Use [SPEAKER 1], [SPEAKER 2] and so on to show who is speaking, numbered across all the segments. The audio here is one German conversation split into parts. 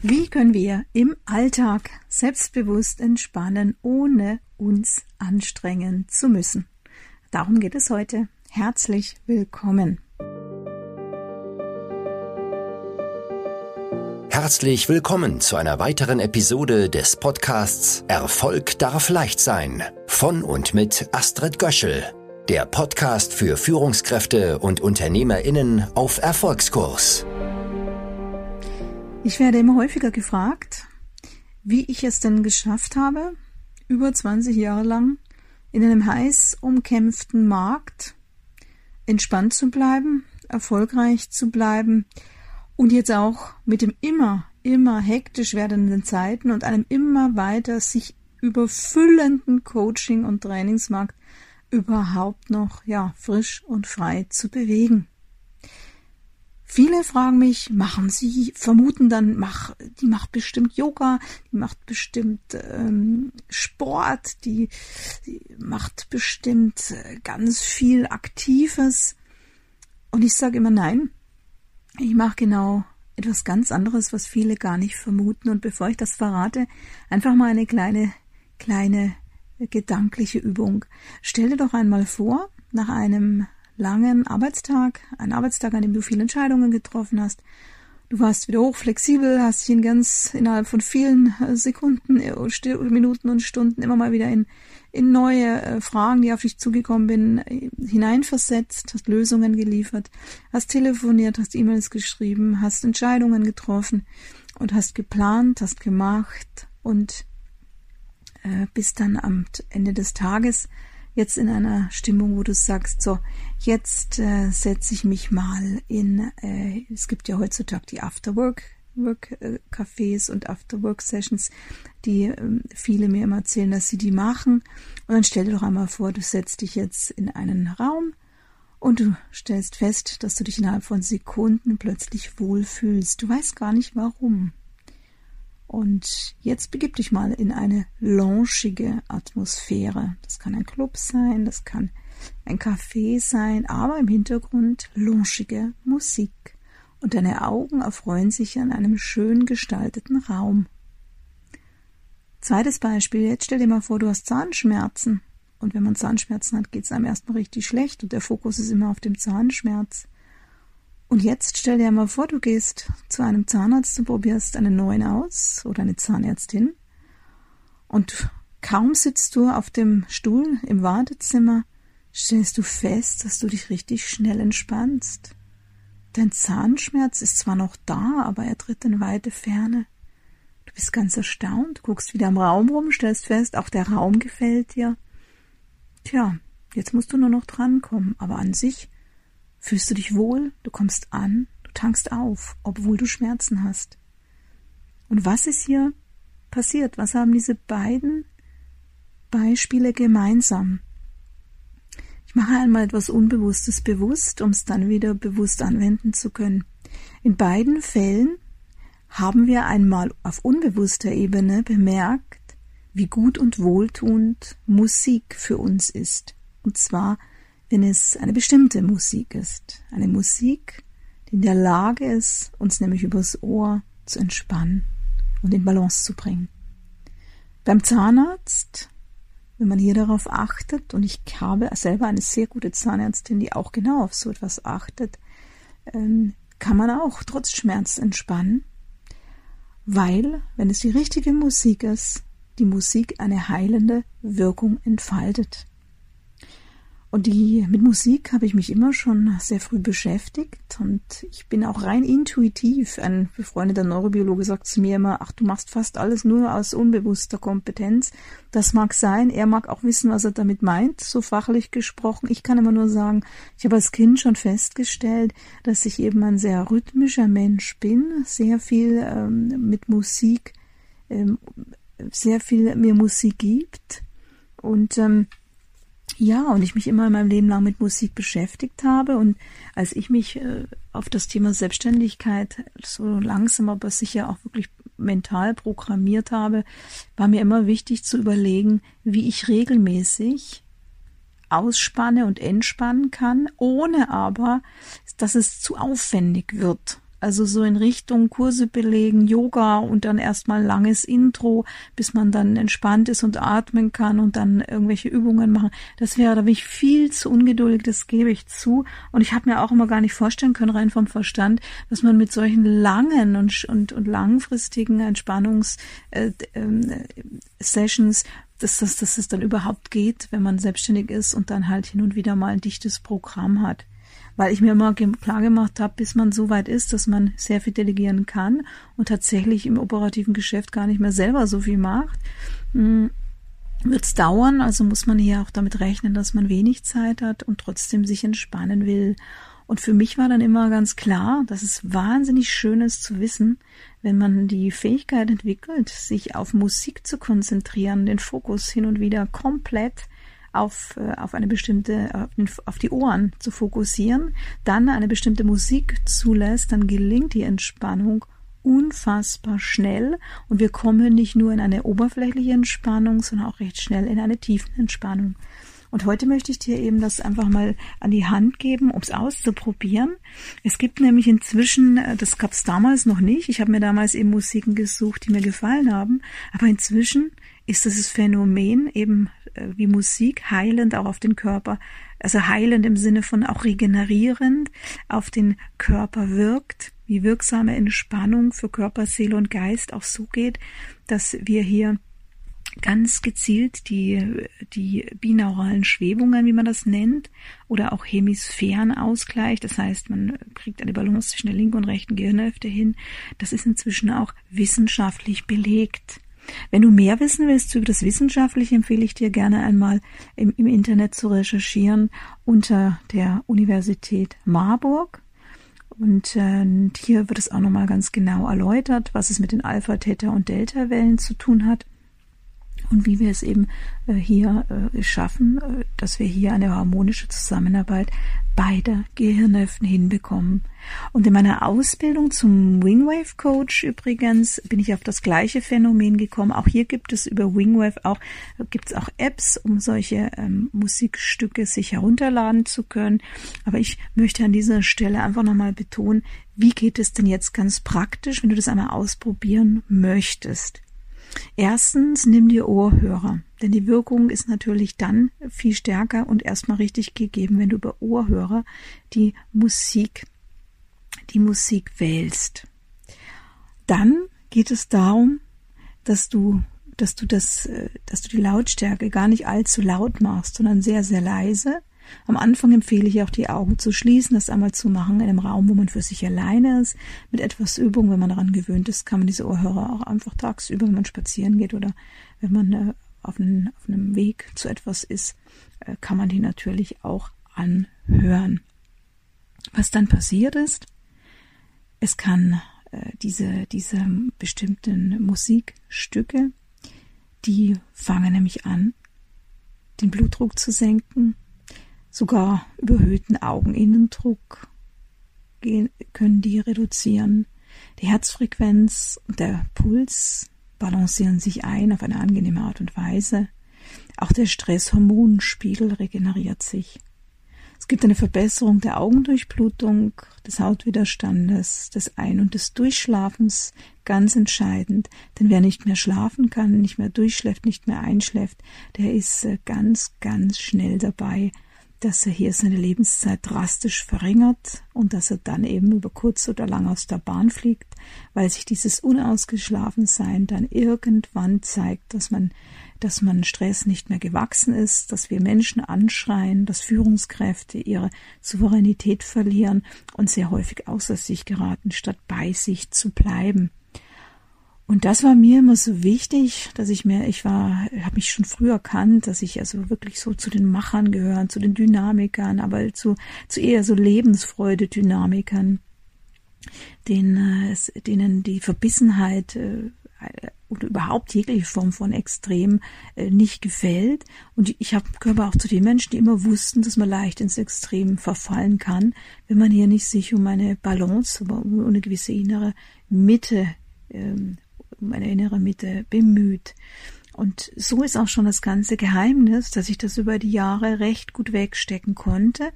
[SPEAKER 1] Wie können wir im Alltag selbstbewusst entspannen, ohne uns anstrengen zu müssen? Darum geht es heute. Herzlich willkommen.
[SPEAKER 2] Herzlich willkommen zu einer weiteren Episode des Podcasts Erfolg darf leicht sein von und mit Astrid Göschel, der Podcast für Führungskräfte und Unternehmerinnen auf Erfolgskurs.
[SPEAKER 1] Ich werde immer häufiger gefragt, wie ich es denn geschafft habe, über 20 Jahre lang in einem heiß umkämpften Markt entspannt zu bleiben, erfolgreich zu bleiben und jetzt auch mit dem immer, immer hektisch werdenden Zeiten und einem immer weiter sich überfüllenden Coaching- und Trainingsmarkt überhaupt noch, ja, frisch und frei zu bewegen. Viele fragen mich, machen Sie, vermuten dann, mach, die macht bestimmt Yoga, die macht bestimmt ähm, Sport, die, die macht bestimmt äh, ganz viel Aktives. Und ich sage immer nein, ich mache genau etwas ganz anderes, was viele gar nicht vermuten. Und bevor ich das verrate, einfach mal eine kleine, kleine gedankliche Übung. Stell dir doch einmal vor, nach einem langen Arbeitstag, ein Arbeitstag, an dem du viele Entscheidungen getroffen hast. Du warst wieder hochflexibel, hast dich in ganz innerhalb von vielen äh, Sekunden, äh, Minuten und Stunden immer mal wieder in, in neue äh, Fragen, die auf dich zugekommen sind, hineinversetzt, hast Lösungen geliefert, hast telefoniert, hast E-Mails geschrieben, hast Entscheidungen getroffen und hast geplant, hast gemacht und äh, bist dann am Ende des Tages jetzt in einer Stimmung, wo du sagst, so, jetzt äh, setze ich mich mal in, äh, es gibt ja heutzutage die Afterwork Work äh, und Afterwork Sessions, die äh, viele mir immer erzählen, dass sie die machen. Und dann stell dir doch einmal vor, du setzt dich jetzt in einen Raum und du stellst fest, dass du dich innerhalb von Sekunden plötzlich wohlfühlst. Du weißt gar nicht warum. Und jetzt begib dich mal in eine launchige Atmosphäre. Das kann ein Club sein, das kann ein Café sein, aber im Hintergrund launchige Musik. Und deine Augen erfreuen sich an einem schön gestalteten Raum. Zweites Beispiel, jetzt stell dir mal vor, du hast Zahnschmerzen. Und wenn man Zahnschmerzen hat, geht es einem erstmal richtig schlecht und der Fokus ist immer auf dem Zahnschmerz. Und jetzt stell dir mal vor, du gehst zu einem Zahnarzt und probierst einen neuen aus oder eine Zahnärztin. Und kaum sitzt du auf dem Stuhl im Wartezimmer, stellst du fest, dass du dich richtig schnell entspannst. Dein Zahnschmerz ist zwar noch da, aber er tritt in weite Ferne. Du bist ganz erstaunt, guckst wieder im Raum rum, stellst fest, auch der Raum gefällt dir. Tja, jetzt musst du nur noch drankommen, aber an sich Fühlst du dich wohl? Du kommst an, du tankst auf, obwohl du Schmerzen hast. Und was ist hier passiert? Was haben diese beiden Beispiele gemeinsam? Ich mache einmal etwas Unbewusstes bewusst, um es dann wieder bewusst anwenden zu können. In beiden Fällen haben wir einmal auf unbewusster Ebene bemerkt, wie gut und wohltuend Musik für uns ist. Und zwar wenn es eine bestimmte Musik ist. Eine Musik, die in der Lage ist, uns nämlich übers Ohr zu entspannen und in Balance zu bringen. Beim Zahnarzt, wenn man hier darauf achtet, und ich habe selber eine sehr gute Zahnärztin, die auch genau auf so etwas achtet, ähm, kann man auch trotz Schmerz entspannen, weil, wenn es die richtige Musik ist, die Musik eine heilende Wirkung entfaltet. Und die, mit Musik habe ich mich immer schon sehr früh beschäftigt und ich bin auch rein intuitiv. Ein befreundeter Neurobiologe sagt zu mir immer, ach, du machst fast alles nur aus unbewusster Kompetenz. Das mag sein, er mag auch wissen, was er damit meint, so fachlich gesprochen. Ich kann immer nur sagen, ich habe als Kind schon festgestellt, dass ich eben ein sehr rhythmischer Mensch bin, sehr viel ähm, mit Musik, ähm, sehr viel mir Musik gibt und ähm, ja, und ich mich immer in meinem Leben lang mit Musik beschäftigt habe und als ich mich äh, auf das Thema Selbstständigkeit so langsam aber sicher auch wirklich mental programmiert habe, war mir immer wichtig zu überlegen, wie ich regelmäßig ausspanne und entspannen kann, ohne aber, dass es zu aufwendig wird. Also so in Richtung Kurse belegen, Yoga und dann erstmal langes Intro, bis man dann entspannt ist und atmen kann und dann irgendwelche Übungen machen. Das wäre, da bin ich viel zu ungeduldig, das gebe ich zu. Und ich habe mir auch immer gar nicht vorstellen können, rein vom Verstand, dass man mit solchen langen und, und, und langfristigen Entspannungssessions, äh, äh, dass, dass, dass es dann überhaupt geht, wenn man selbstständig ist und dann halt hin und wieder mal ein dichtes Programm hat weil ich mir immer klar gemacht habe, bis man so weit ist, dass man sehr viel delegieren kann und tatsächlich im operativen Geschäft gar nicht mehr selber so viel macht, hm, wird es dauern. Also muss man hier auch damit rechnen, dass man wenig Zeit hat und trotzdem sich entspannen will. Und für mich war dann immer ganz klar, dass es wahnsinnig schön ist zu wissen, wenn man die Fähigkeit entwickelt, sich auf Musik zu konzentrieren, den Fokus hin und wieder komplett auf, äh, auf eine bestimmte, auf die Ohren zu fokussieren, dann eine bestimmte Musik zulässt, dann gelingt die Entspannung unfassbar schnell und wir kommen nicht nur in eine oberflächliche Entspannung, sondern auch recht schnell in eine tiefen Entspannung. Und heute möchte ich dir eben das einfach mal an die Hand geben, um es auszuprobieren. Es gibt nämlich inzwischen, äh, das gab es damals noch nicht, ich habe mir damals eben Musiken gesucht, die mir gefallen haben, aber inzwischen ist dieses Phänomen eben äh, wie Musik heilend auch auf den Körper, also heilend im Sinne von auch regenerierend auf den Körper wirkt, wie wirksame Entspannung für Körper, Seele und Geist auch so geht, dass wir hier ganz gezielt die, die binauralen Schwebungen, wie man das nennt, oder auch Hemisphärenausgleich. Das heißt, man kriegt eine Balance zwischen der linken und rechten Gehirnhälfte hin. Das ist inzwischen auch wissenschaftlich belegt. Wenn du mehr wissen willst über das Wissenschaftliche, empfehle ich dir gerne einmal im, im Internet zu recherchieren unter der Universität Marburg. Und äh, hier wird es auch nochmal ganz genau erläutert, was es mit den Alpha, Theta und Delta-Wellen zu tun hat und wie wir es eben äh, hier äh, schaffen, äh, dass wir hier eine harmonische Zusammenarbeit beider Gehirnhälften hinbekommen. Und in meiner Ausbildung zum Wingwave Coach übrigens bin ich auf das gleiche Phänomen gekommen. Auch hier gibt es über Wingwave auch gibt es auch Apps, um solche ähm, Musikstücke sich herunterladen zu können. Aber ich möchte an dieser Stelle einfach nochmal betonen, wie geht es denn jetzt ganz praktisch, wenn du das einmal ausprobieren möchtest? Erstens, nimm dir Ohrhörer, denn die Wirkung ist natürlich dann viel stärker und erstmal richtig gegeben, wenn du über Ohrhörer die Musik, die Musik wählst. Dann geht es darum, dass du, dass du das, äh, dass du die Lautstärke gar nicht allzu laut machst, sondern sehr, sehr leise am Anfang empfehle ich auch, die Augen zu schließen, das einmal zu machen in einem Raum, wo man für sich alleine ist. Mit etwas Übung, wenn man daran gewöhnt ist, kann man diese Ohrhörer auch einfach tagsüber, wenn man spazieren geht oder wenn man äh, auf, einem Weg zu etwas ist, äh, kann man die natürlich auch anhören. Was dann passiert ist, es kann äh, diese, diese bestimmten Musikstücke, die fangen nämlich an, den Blutdruck zu senken, Sogar überhöhten Augeninnendruck können die reduzieren. Die Herzfrequenz und der Puls balancieren sich ein auf eine angenehme Art und Weise. Auch der Stresshormonspiegel regeneriert sich. Es gibt eine Verbesserung der Augendurchblutung, des Hautwiderstandes, des Ein- und des Durchschlafens, ganz entscheidend. Denn wer nicht mehr schlafen kann, nicht mehr durchschläft, nicht mehr einschläft, der ist äh, ganz, ganz schnell dabei, dass er hier seine Lebenszeit drastisch verringert und dass er dann eben über kurz oder lang aus der Bahn fliegt, weil sich dieses Unausgeschlafensein dann irgendwann zeigt, dass man, dass man Stress nicht mehr gewachsen ist, dass wir Menschen anschreien, dass Führungskräfte ihre Souveränität verlieren und sehr häufig außer sich geraten, statt bei sich zu bleiben. Und das war mir immer so wichtig, dass ich mir, ich war, habe mich schon früh erkannt, dass ich also wirklich so zu den Machern gehören, zu den Dynamikern, aber zu, zu eher so Lebensfreude-Dynamikern, denen, äh, denen die Verbissenheit äh, oder überhaupt jegliche Form von Extrem äh, nicht gefällt. Und ich hab, gehöre auch zu den Menschen, die immer wussten, dass man leicht ins Extrem verfallen kann, wenn man hier nicht sich um eine Balance, um eine gewisse innere Mitte ähm, um eine innere Mitte bemüht. Und so ist auch schon das ganze Geheimnis, dass ich das über die Jahre recht gut wegstecken konnte,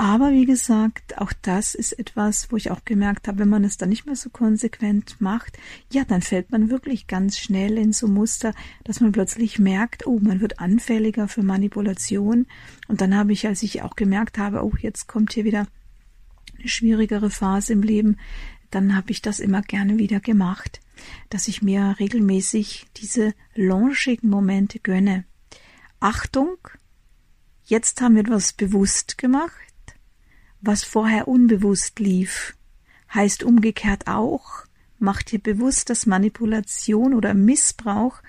[SPEAKER 1] Aber wie gesagt, auch das ist etwas, wo ich auch gemerkt habe, wenn man es dann nicht mehr so konsequent macht, ja, dann fällt man wirklich ganz schnell in so Muster, dass man plötzlich merkt, oh, man wird anfälliger für Manipulation. Und dann habe ich, als ich auch gemerkt habe, oh, jetzt kommt hier wieder eine schwierigere Phase im Leben, dann habe ich das immer gerne wieder gemacht, dass ich mir regelmäßig diese launchigen Momente gönne. Achtung, jetzt haben wir etwas bewusst gemacht was vorher unbewusst lief. Heißt umgekehrt auch, macht dir bewusst, dass Manipulation oder Missbrauch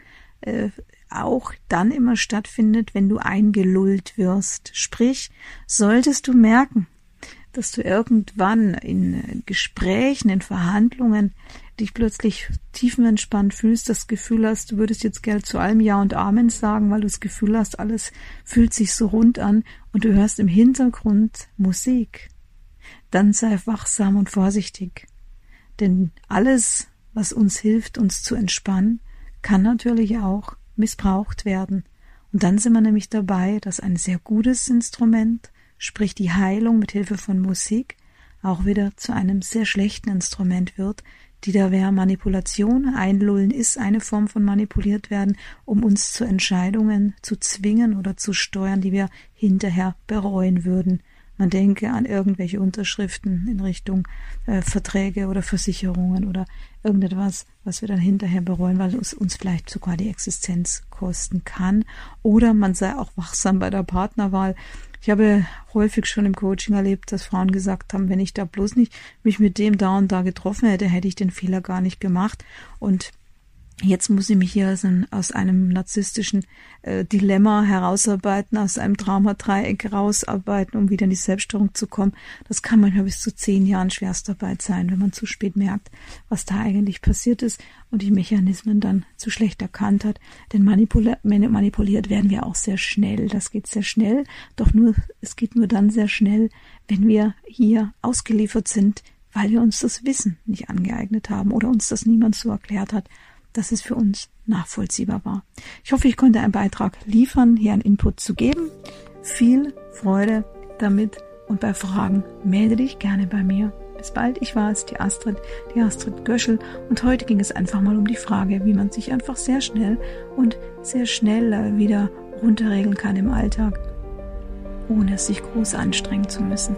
[SPEAKER 1] äh, auch dann immer stattfindet, wenn du eingelullt wirst. Sprich, solltest du merken, dass du irgendwann in Gesprächen, in Verhandlungen dich plötzlich tiefenentspannt fühlst, das Gefühl hast, du würdest jetzt Geld zu allem Ja und Amen sagen, weil du das Gefühl hast, alles fühlt sich so rund an und du hörst im Hintergrund Musik. Dann sei wachsam und vorsichtig. Denn alles, was uns hilft, uns zu entspannen, kann natürlich auch missbraucht werden. Und dann sind wir nämlich dabei, dass ein sehr gutes Instrument, sprich die Heilung mit Hilfe von Musik, auch wieder zu einem sehr schlechten Instrument wird, die da wäre Manipulation. Einlullen ist eine Form von manipuliert werden, um uns zu Entscheidungen zu zwingen oder zu steuern, die wir hinterher bereuen würden. Man denke an irgendwelche Unterschriften in Richtung äh, Verträge oder Versicherungen oder irgendetwas, was wir dann hinterher bereuen, weil es uns vielleicht sogar die Existenz kosten kann. Oder man sei auch wachsam bei der Partnerwahl. Ich habe häufig schon im Coaching erlebt, dass Frauen gesagt haben, wenn ich da bloß nicht mich mit dem da und da getroffen hätte, hätte ich den Fehler gar nicht gemacht. Und Jetzt muss ich mich hier aus einem narzisstischen äh, Dilemma herausarbeiten, aus einem Traumadreieck herausarbeiten, um wieder in die Selbststeuerung zu kommen. Das kann manchmal bis zu zehn Jahren Schwerstarbeit sein, wenn man zu spät merkt, was da eigentlich passiert ist und die Mechanismen dann zu schlecht erkannt hat. Denn manipul manipuliert werden wir auch sehr schnell. Das geht sehr schnell, doch nur, es geht nur dann sehr schnell, wenn wir hier ausgeliefert sind, weil wir uns das Wissen nicht angeeignet haben oder uns das niemand so erklärt hat dass es für uns nachvollziehbar war. Ich hoffe, ich konnte einen Beitrag liefern, hier einen Input zu geben. Viel Freude damit und bei Fragen melde dich gerne bei mir. Bis bald, ich war es, die Astrid, die Astrid Göschel und heute ging es einfach mal um die Frage, wie man sich einfach sehr schnell und sehr schnell wieder runterregeln kann im Alltag, ohne es sich groß anstrengen zu müssen.